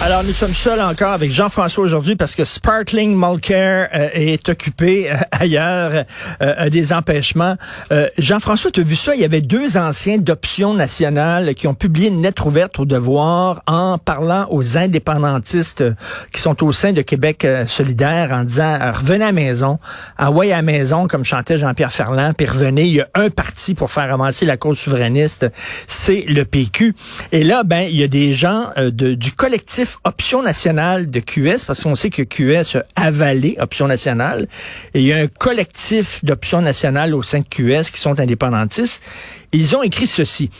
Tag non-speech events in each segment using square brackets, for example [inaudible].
Alors, nous sommes seuls encore avec Jean-François aujourd'hui parce que Sparkling Mulcair euh, est occupé euh, [laughs] ailleurs, euh, a des empêchements. Jean-François, tu as vu ça? Il y avait deux anciens d'Option nationale qui ont publié une lettre ouverte au devoir en parlant aux indépendantistes qui sont au sein de Québec solidaire en disant revenez à maison, envoyez à la maison, comme chantait Jean-Pierre Ferland, puis revenez. Il y a un parti pour faire avancer la cause souverainiste, c'est le PQ. Et là, ben, il y a des gens du collectif Option nationale de QS, parce qu'on sait que QS a avalé Option nationale, et il y a un collectif d'Option nationale au sein de QS qui sont indépendantistes. Ils ont écrit ceci.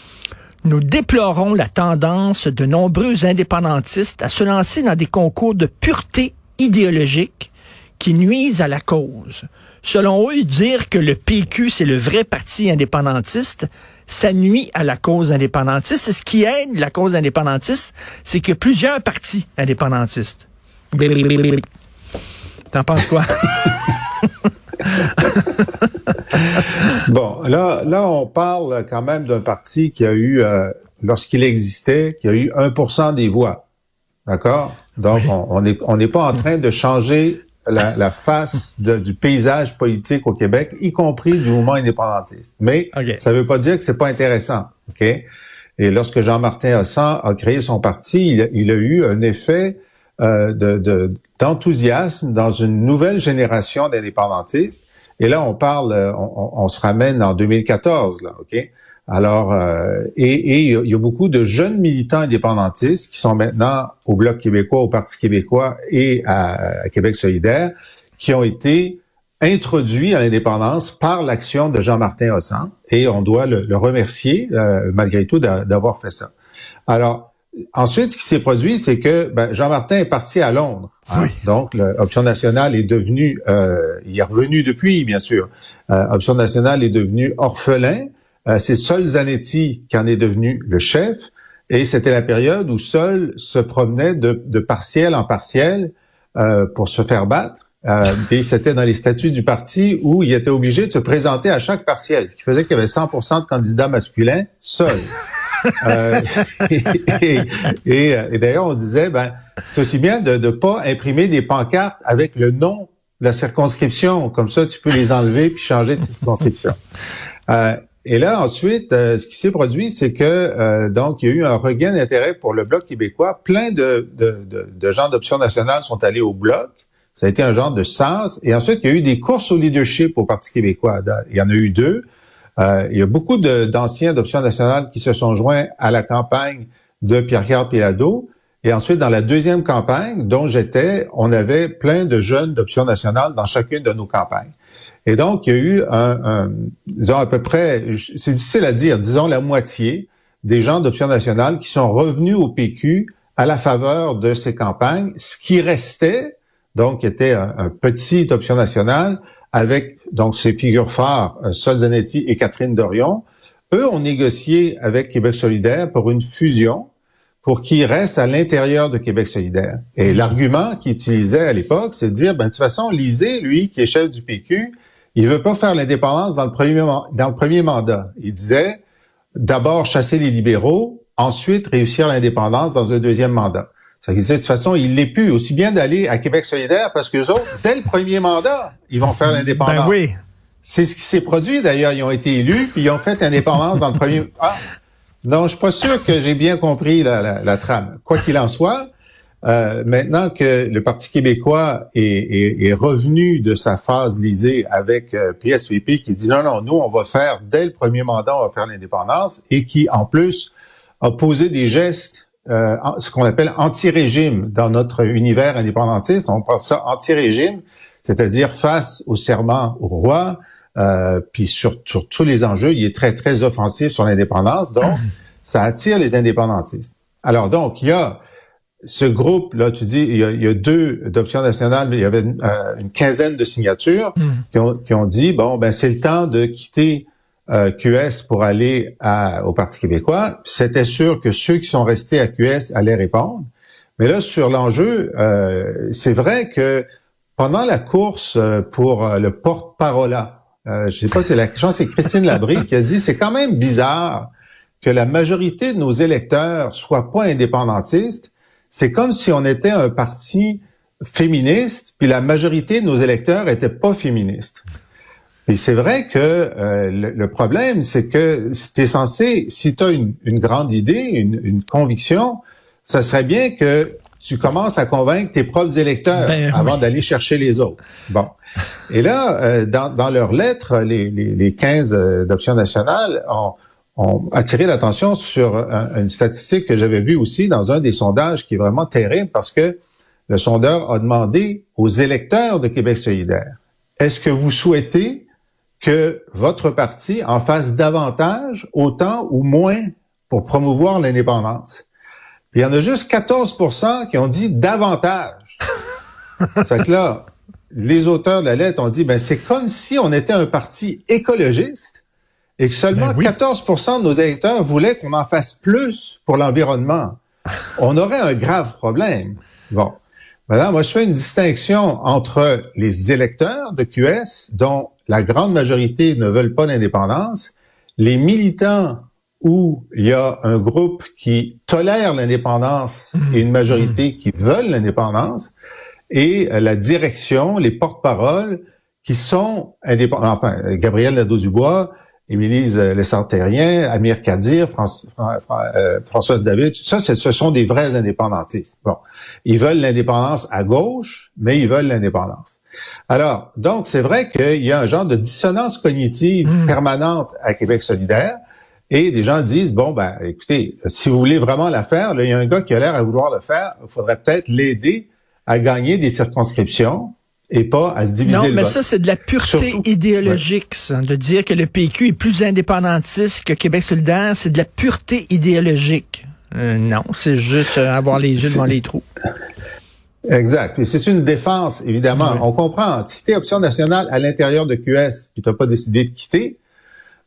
Nous déplorons la tendance de nombreux indépendantistes à se lancer dans des concours de pureté idéologique qui nuisent à la cause. Selon eux, dire que le PQ, c'est le vrai parti indépendantiste, ça nuit à la cause indépendantiste. Et ce qui aide la cause indépendantiste, c'est que plusieurs partis indépendantistes. T'en penses quoi? [laughs] bon, là, là, on parle quand même d'un parti qui a eu, euh, lorsqu'il existait, qui a eu 1% des voix. D'accord? Donc, on n'est on n'est pas en train de changer la, face du paysage politique au Québec, y compris du mouvement indépendantiste. Mais ça ne veut pas dire que c'est pas intéressant. Ok? Et lorsque Jean-Martin Hossan a créé son parti, il, a eu un effet euh, de, d'enthousiasme dans une nouvelle génération d'indépendantistes. Et là, on parle, on, on, se ramène en 2014, là, ok? Alors, euh, et, il y a beaucoup de jeunes militants indépendantistes qui sont maintenant au Bloc québécois, au Parti québécois et à, Québec solidaire, qui ont été introduits à l'indépendance par l'action de Jean-Martin Hossan, et on doit le, remercier euh, malgré tout d'avoir fait ça. Alors, ensuite, ce qui s'est produit, c'est que ben, Jean-Martin est parti à Londres. Hein? Donc, l'Option nationale est devenue, euh, il est revenu depuis, bien sûr. Option nationale est devenue orphelin. Euh, c'est Sol Zanetti qui en est devenu le chef. Et c'était la période où Sol se promenait de, de partiel en partiel euh, pour se faire battre. Euh, et c'était dans les statuts du parti où il était obligé de se présenter à chaque partiel, ce qui faisait qu'il y avait 100% de candidats masculins seuls. [laughs] euh, [laughs] et, et, d'ailleurs, on se disait, ben, c'est aussi bien de ne pas imprimer des pancartes avec le nom de la circonscription. Comme ça, tu peux les enlever puis changer de circonscription. Euh, et là, ensuite, euh, ce qui s'est produit, c'est que euh, donc il y a eu un regain d'intérêt pour le Bloc québécois. Plein de, gens d'option nationale sont allés au Bloc. Ça a été un genre de sens. Et ensuite, il y a eu des courses au leadership au Parti québécois. Il y en a eu deux. Euh, il y a beaucoup d'anciens d'option nationale qui se sont joints à la campagne de Pierre-Carl Pilado. Et ensuite, dans la deuxième campagne, dont j'étais, on avait plein de jeunes d'option nationale dans chacune de nos campagnes. Et donc, il y a eu un, disons à peu près, c'est difficile à dire, disons la moitié des gens d'Option nationale qui sont revenus au PQ à la faveur de ces campagnes. Ce qui restait, donc, était un, petit Option nationale avec donc ses figures phares, euh, Sol Zanetti et Catherine Dorion. Eux ont négocié avec Québec solidaire pour une fusion pour qu'ils restent à l'intérieur de Québec solidaire. Et l'argument qu'ils utilisaient à l'époque, c'est de dire, ben, de toute façon, Lisée, lui, qui est chef du PQ, il veut pas faire l'indépendance dans le premier dans le premier mandat. Il disait d'abord chasser les libéraux, ensuite réussir l'indépendance dans un deuxième mandat. Ça disait de toute façon, il l'est plus. Aussi bien d'aller à Québec solidaire parce que autres, dès le premier mandat, ils vont faire l'indépendance. Ben oui. C'est ce qui s'est produit d'ailleurs. Ils ont été élus puis ils ont fait l'indépendance dans le premier. Ah, non, je suis pas sûr que j'ai bien compris la, la, la trame. Quoi qu'il en soit, euh, maintenant que le Parti québécois est, revenu de sa phase lisée avec euh, PSVP qui dit non, non, nous, on va faire, dès le premier mandat, on va faire l'indépendance et qui, en plus, a posé des gestes, euh, ce qu'on appelle anti-régime dans notre univers indépendantiste. On parle ça anti-régime, c'est-à-dire face au serment au roi, puis sur, sur tous les enjeux, il est très, très offensif sur l'indépendance. Donc, [coughs] ça attire les indépendantistes. Alors, donc, il y a ce groupe, là, tu dis, il y a, deux d'options nationales, mais il y avait une, euh, quinzaine de signatures hmm. qui, ont, dit, bon, ben c'est le temps de quitter euh, QS pour aller au Parti québécois. C'était sûr que ceux qui sont restés à QS allaient répondre. Mais là, sur l'enjeu, euh, c'est vrai que pendant la course euh, pour euh, le porte-parole, euh, je sais pas, c'est la chance, c'est Christine Labrie qui a dit, c'est quand même bizarre que la majorité de nos électeurs soient pas indépendantistes. C'est comme si on était un parti féministe, puis la majorité de nos électeurs étaient pas féministes. Et c'est vrai que euh, le, problème, c'est que tu es censé, si tu as une, grande idée, une, une, conviction, ça serait bien que tu commences à convaincre tes propres électeurs ben avant d'aller chercher les autres. Bon. Et là, euh, dans, dans leurs lettres, les, les, les 15 euh, d'option nationale ont, ont attiré l'attention sur une statistique que j'avais vue aussi dans un des sondages qui est vraiment terrible parce que le sondeur a demandé aux électeurs de Québec solidaire, est-ce que vous souhaitez que votre parti en fasse davantage, autant ou moins pour promouvoir l'indépendance? il y en a juste 14 qui ont dit davantage. [laughs] c'est que là, les auteurs de la lettre ont dit, ben c'est comme si on était un parti écologiste et que seulement 14% ben de nos électeurs voulaient qu'on en fasse plus pour l'environnement. [laughs] On aurait un grave problème. Bon. Maintenant, moi, je fais une distinction entre les électeurs de QS, dont la grande majorité ne veulent pas d'indépendance, les militants où il y a un groupe qui tolère l'indépendance mmh. et une majorité mmh. qui veulent l'indépendance, et la direction, les porte-paroles qui sont indépendants, enfin, Gabriel Nadeau-Dubois, Émilise Lessard-Terrien, Amir Kadir, euh, Françoise David, ça, ce sont des vrais indépendantistes. Bon, ils veulent l'indépendance à gauche, mais ils veulent l'indépendance. Alors, donc, c'est vrai qu'il y a un genre de dissonance cognitive hmm. permanente à Québec solidaire. Et des gens disent, bon, ben, écoutez, si vous voulez vraiment la faire, là, il y a un gars qui a l'air à vouloir le faire, il faudrait peut-être l'aider à gagner des circonscriptions et pas à se diviser Non, mais ça, c'est de la pureté idéologique, ça, de dire que le PQ est plus indépendantiste que Québec solidaire, c'est de la pureté idéologique. Euh, non, c'est juste euh, avoir les yeux devant les trous. Exact. Et c'est une défense, évidemment. On comprend. Si tu es option nationale à l'intérieur de QS et tu n'as pas décidé de quitter,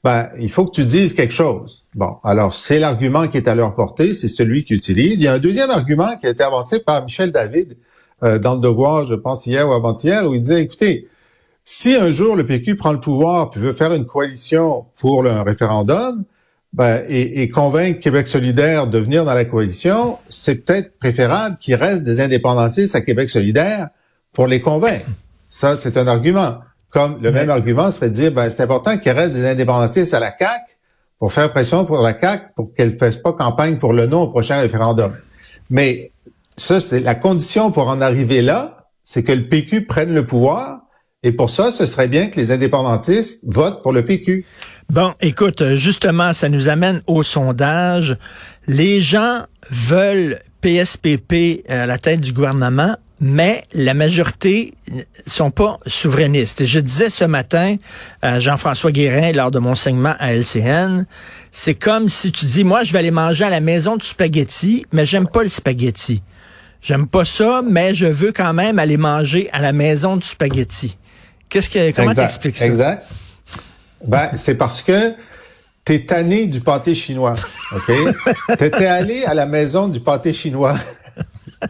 ben, il faut que tu dises quelque chose. Bon, alors c'est l'argument qui est à leur portée, c'est celui qu'ils utilisent. Il y a un deuxième argument qui a été avancé par Michel David euh, dans le Devoir, je pense hier ou avant-hier, où il disait, écoutez, si un jour le PQ prend le pouvoir puis veut faire une coalition pour un référendum, ben, et, et, convaincre Québec solidaire de venir dans la coalition, c'est peut-être préférable qu'il reste des indépendantistes à Québec solidaire pour les convaincre. Ça, c'est un argument. Comme le même argument serait de dire, ben, c'est important qu'il reste des indépendantistes à la CAQ pour faire pression pour la CAQ pour qu'elle ne fasse pas campagne pour le non au prochain référendum. Mais ça, c'est la condition pour en arriver là, c'est que le PQ prenne le pouvoir et pour ça, ce serait bien que les indépendantistes votent pour le PQ. Bon, écoute, justement, ça nous amène au sondage. Les gens veulent PSPP à la tête du gouvernement, mais la majorité sont pas souverainistes. Et je disais ce matin à Jean-François Guérin lors de mon segment à LCN, c'est comme si tu dis, moi, je vais aller manger à la maison du spaghetti, mais j'aime pas le spaghetti. J'aime pas ça, mais je veux quand même aller manger à la maison du spaghetti. Qu'est-ce que, comment t'expliques ça? Exact. Ben, c'est parce que t'es tanné du pâté chinois, OK? [laughs] T'étais allé à la maison du pâté chinois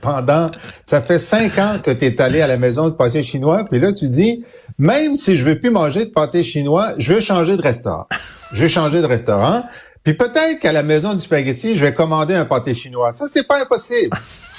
pendant, ça fait cinq ans que t'es allé à la maison du pâté chinois, puis là, tu dis, même si je veux plus manger de pâté chinois, je veux changer de restaurant. Je veux changer de restaurant. Puis peut-être qu'à la maison du spaghetti, je vais commander un pâté chinois. Ça, c'est pas impossible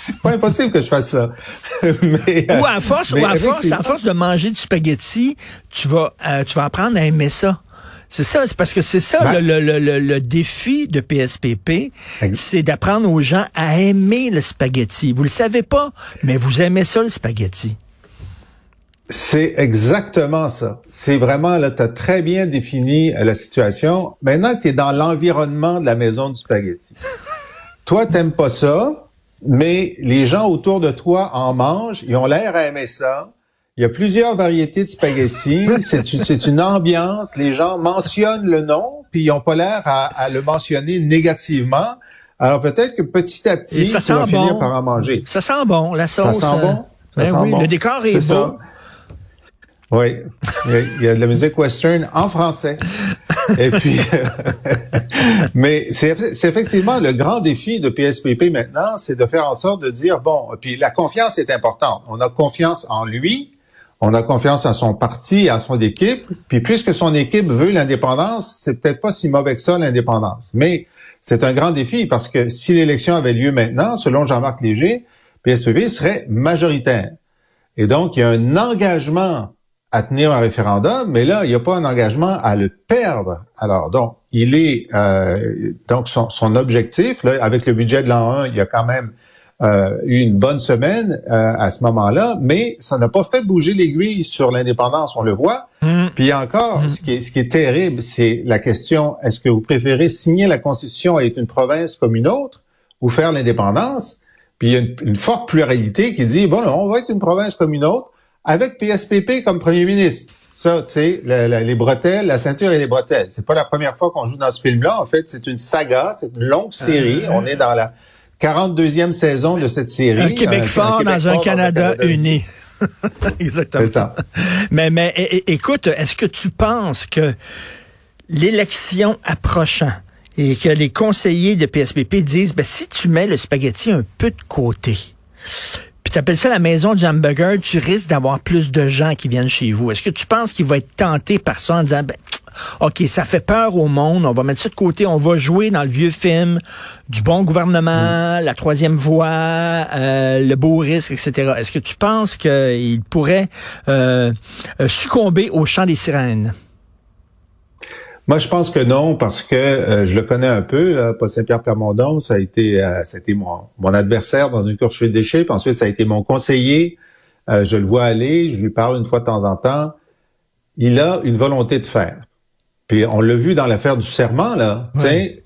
c'est pas impossible que je fasse ça. [laughs] mais, ou à force, ou à force, à force de manger du spaghetti, tu vas, euh, tu vas apprendre à aimer ça. C'est ça, c'est parce que c'est ça ben le, le, le, le, défi de PSPP, c'est d'apprendre aux gens à aimer le spaghetti. Vous le savez pas, mais vous aimez ça le spaghetti. C'est exactement ça. C'est vraiment, là, tu as très bien défini euh, la situation. Maintenant tu es dans l'environnement de la maison du spaghetti. Toi, t'aimes pas ça, mais les gens autour de toi en mangent, ils ont l'air à aimer ça. Il y a plusieurs variétés de spaghettis. [laughs] C'est une ambiance. Les gens mentionnent le nom, puis ils n'ont pas l'air à, le mentionner négativement. Alors peut-être que petit à petit, ça sent finir par en manger. Ça sent bon, la sauce. Ça sent bon? Euh, ben oui, le décor est, beau. Oui, il y a de la musique western en français. Et puis, [laughs] mais c'est effectivement le grand défi de PSPP maintenant, c'est de faire en sorte de dire bon, puis la confiance est importante. On a confiance en lui, on a confiance en son parti, à son équipe. Puis puisque son équipe veut l'indépendance, c'est peut-être pas si mauvais que ça l'indépendance. Mais c'est un grand défi parce que si l'élection avait lieu maintenant, selon Jean-Marc Léger, PSPP serait majoritaire. Et donc, il y a un engagement à tenir un référendum, mais là, il n'y a pas un engagement à le perdre. Alors, donc, il est euh, donc son, son, objectif, là, avec le budget de l'an 1, il y a quand même euh, eu une bonne semaine euh, à ce moment-là, mais ça n'a pas fait bouger l'aiguille sur l'indépendance, on le voit. Mm. Puis encore, mm. ce, qui est, ce qui est terrible, c'est la question, est-ce que vous préférez signer la Constitution et être une province comme une autre ou faire l'indépendance? Puis il y a une, une forte pluralité qui dit, bon, on va être une province comme une autre, avec PSPP comme premier ministre. Ça, tu sais, les bretelles, la ceinture et les bretelles. C'est pas la première fois qu'on joue dans ce film-là. En fait, c'est une saga, c'est une longue série. Ah. On est dans la 42e saison de cette série. Un Québec fort dans, un Canada, uni. [laughs] Exactement. C'est ça. Mais, mais écoute, est-ce que tu penses que l'élection approchant et que les conseillers de PSPP disent, ben, si tu mets le spaghetti un peu de côté, tu appelles ça la maison du hamburger, tu risques d'avoir plus de gens qui viennent chez vous. Est-ce que tu penses qu'il va être tenté par ça en disant, ben, OK, ça fait peur au monde, on va mettre ça de côté, on va jouer dans le vieux film du bon gouvernement, mm. la troisième voie, euh, le beau risque, etc. Est-ce que tu penses qu'il pourrait euh, euh, succomber au chant des sirènes? Moi, je pense que non, parce que euh, je le connais un peu, là, Paul Saint-Pierre Plamondon, ça a été, euh, ça a été mon, mon, adversaire dans une course de déchets, puis ensuite ça a été mon conseiller. Euh, je le vois aller, je lui parle une fois de temps en temps. Il a une volonté de faire. Puis on l'a vu dans l'affaire du serment, là.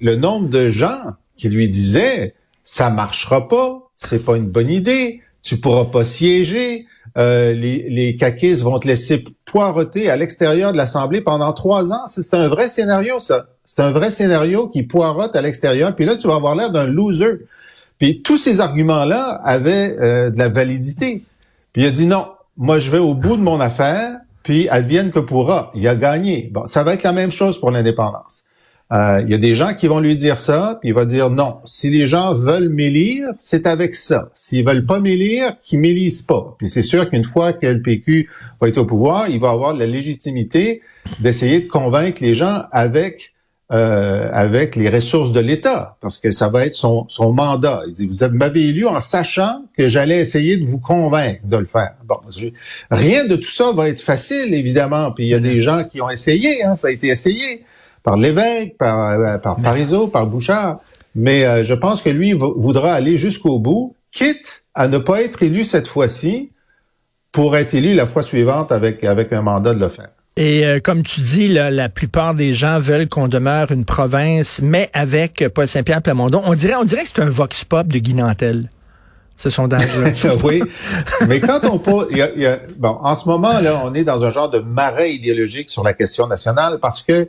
Le nombre de gens qui lui disaient ça marchera pas, c'est pas une bonne idée, tu pourras pas siéger, euh, les, les vont te laisser poireter à l'extérieur de l'Assemblée pendant trois ans. C'est un vrai scénario, ça. C'est un vrai scénario qui poirote à l'extérieur. Puis là, tu vas avoir l'air d'un loser. Puis tous ces arguments-là avaient euh, de la validité. Puis il a dit non, moi je vais au bout de mon affaire, puis advienne que pourra. Il a gagné. Bon, ça va être la même chose pour l'indépendance. Euh, il y a des gens qui vont lui dire ça, puis il va dire non. Si les gens veulent m'élire, c'est avec ça. S'ils veulent pas m'élire, qu'ils m'élisent pas. Puis c'est sûr qu'une fois que le PQ va être au pouvoir, il va avoir la légitimité d'essayer de convaincre les gens avec euh, avec les ressources de l'État, parce que ça va être son, son mandat. Il dit, vous m'avez élu en sachant que j'allais essayer de vous convaincre de le faire. Bon, rien de tout ça va être facile, évidemment. Puis il y a des gens qui ont essayé, hein, ça a été essayé par l'évêque, par, euh, par Parizeau, par Bouchard. Mais euh, je pense que lui voudra aller jusqu'au bout, quitte à ne pas être élu cette fois-ci pour être élu la fois suivante avec, avec un mandat de le faire. Et euh, comme tu dis, la plupart des gens veulent qu'on demeure une province, mais avec Paul Saint-Pierre Plamondon. On dirait, on dirait que c'est un vox pop de Guy Nantel ce sondage. [laughs] oui, [laughs] mais quand on pose, bon, en ce moment là, on est dans un genre de marais idéologique sur la question nationale parce que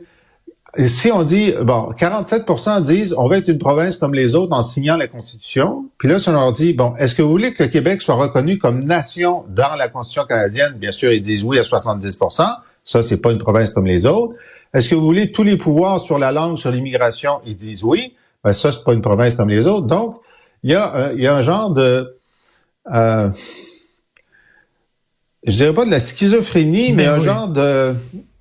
si on dit, bon, 47% disent on va être une province comme les autres en signant la Constitution, puis là, si on leur dit, bon, est-ce que vous voulez que le Québec soit reconnu comme nation dans la Constitution canadienne? Bien sûr, ils disent oui à 70% Ça, c'est pas une province comme les autres. Est-ce que vous voulez tous les pouvoirs sur la langue, sur l'immigration? Ils disent oui. Ben, ça, c'est pas une province comme les autres. Donc, il y a, il y a un genre de... Euh, je dirais pas de la schizophrénie, mais, un genre de,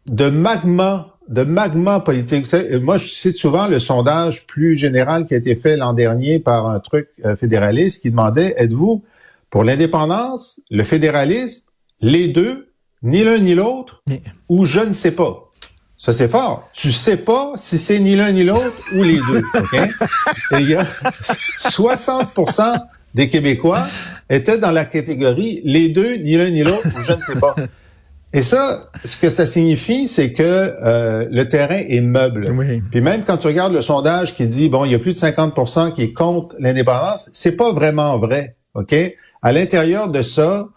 de magma de magma politique. moi, je cite souvent le sondage plus général qui a été fait l'an dernier par un truc euh, fédéraliste qui demandait, êtes-vous pour l'indépendance, le fédéralisme, les deux, ni l'un ni l'autre, ou je ne sais pas? Ça, c'est fort. Tu sais pas si c'est ni l'un ni l'autre ou les deux. [laughs] Et il y a 60% des Québécois étaient dans la catégorie les deux, ni l'un ni l'autre, ou je ne sais pas. Et ça, ce que ça signifie, c'est que euh, le terrain est meuble. Puis même quand tu regardes le sondage qui dit bon, il y a plus de 50% qui est contre l'indépendance, c'est pas vraiment vrai. Ok? À l'intérieur de ça,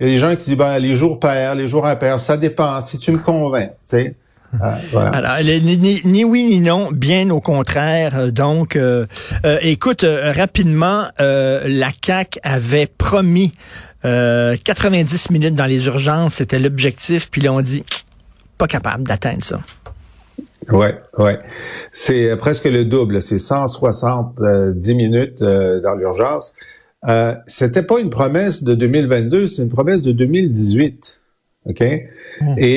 il y a des gens qui disent ben les jours pairs, les jours impairs, ça dépend. Si tu me convaincs, tu sais. Voilà. Alors, ni, oui ni non, bien au contraire. Euh, Donc, euh, euh, écoute, euh, rapidement, euh, la CAC avait promis euh, 90 minutes dans les urgences, c'était l'objectif, puis là on dit pas capable d'atteindre ça. Ouais, ouais. C'est presque le double. C'est 170 minutes dans l'urgence. Euh, C'était pas une promesse de 2022, c'est une promesse de 2018. OK? Et,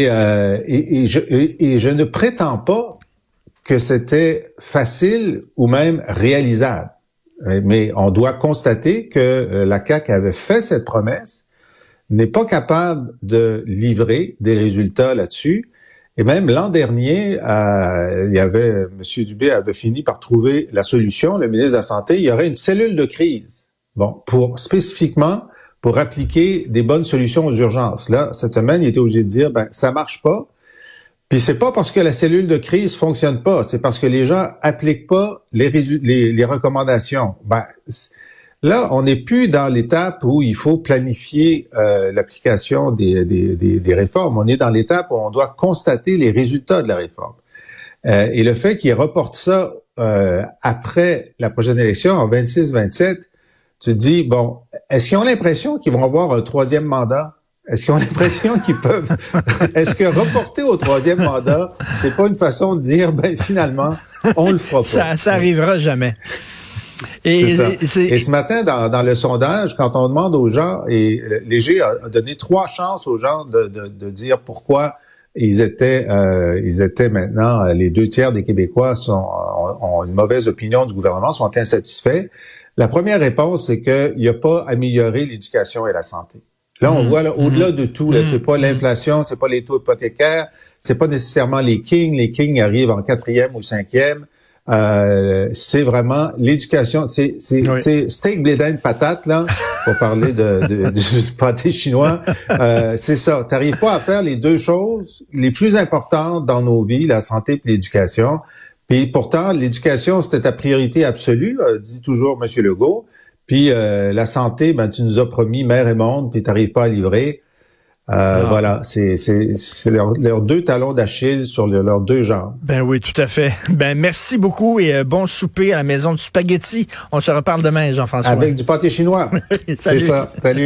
euh, et, et je, et, je ne prétends pas que c'était facile ou même réalisable. Euh, Mais on doit constater que euh, la CAQ avait fait cette promesse, n'est pas capable de livrer des résultats là-dessus. Et même l'an dernier, euh, il y avait M. Dubé avait fini par trouver la solution, le ministre de la Santé, il y aurait une cellule de crise. Bon, pour spécifiquement pour appliquer des bonnes solutions aux urgences. Là, cette semaine, il était obligé de dire ben ça marche pas. Puis c'est pas parce que la cellule de crise fonctionne pas, c'est parce que les gens appliquent pas les, les, les recommandations. Ben, là, on n'est plus dans l'étape où il faut planifier euh, l'application des, des, des, des réformes. On est dans l'étape où on doit constater les résultats de la réforme. Euh, et le fait qu'ils reportent ça euh, après la prochaine élection, en 26-27, tu te dis, bon, est-ce qu'ils ont l'impression qu'ils vont avoir un troisième mandat? Est-ce qu'ils ont l'impression [laughs] qu'ils peuvent... [laughs] Est-ce que reporter au troisième mandat, c'est pas une façon de dire, ben finalement, on le fera pas? Ça, ça arrivera jamais. Et, ça. Et ce matin, dans, dans le sondage, quand on demande aux gens, et Léger a, donné trois chances aux gens de, de, de dire pourquoi ils étaient, euh, ils étaient maintenant, euh, les deux tiers des Québécois sont, ont, ont une mauvaise opinion du gouvernement, sont insatisfaits. La première réponse, c'est qu'il n'a pas amélioré l'éducation et la santé. Là, on voit là, au-delà de tout, là, c'est pas l'inflation, c'est pas les taux hypothécaires, c'est pas nécessairement les kings. Les kings arrivent en quatrième ou cinquième. Euh, c'est vraiment l'éducation. C'est Oui. steak, blé d'Inde, patate là, pour parler de, de, du pâté chinois. Euh, c'est ça. T'arrives pas à faire les deux choses les plus importantes dans nos vies, la santé et l'éducation. Puis pourtant, l'éducation c'était ta priorité absolue, euh, dit toujours M. Legault. Puis euh, la santé, ben tu nous as promis mer et monde, puis t'arrives pas à livrer. Euh, Ah. Voilà, c'est leurs leurs deux talons d'Achille sur le- leurs deux jambes. Ben oui, tout à fait. [laughs] Ben merci beaucoup et euh, bon souper à la maison du spaghetti. On se reparle demain, Jean-François. Avec du pâté chinois. [laughs] c'est ça. Salut.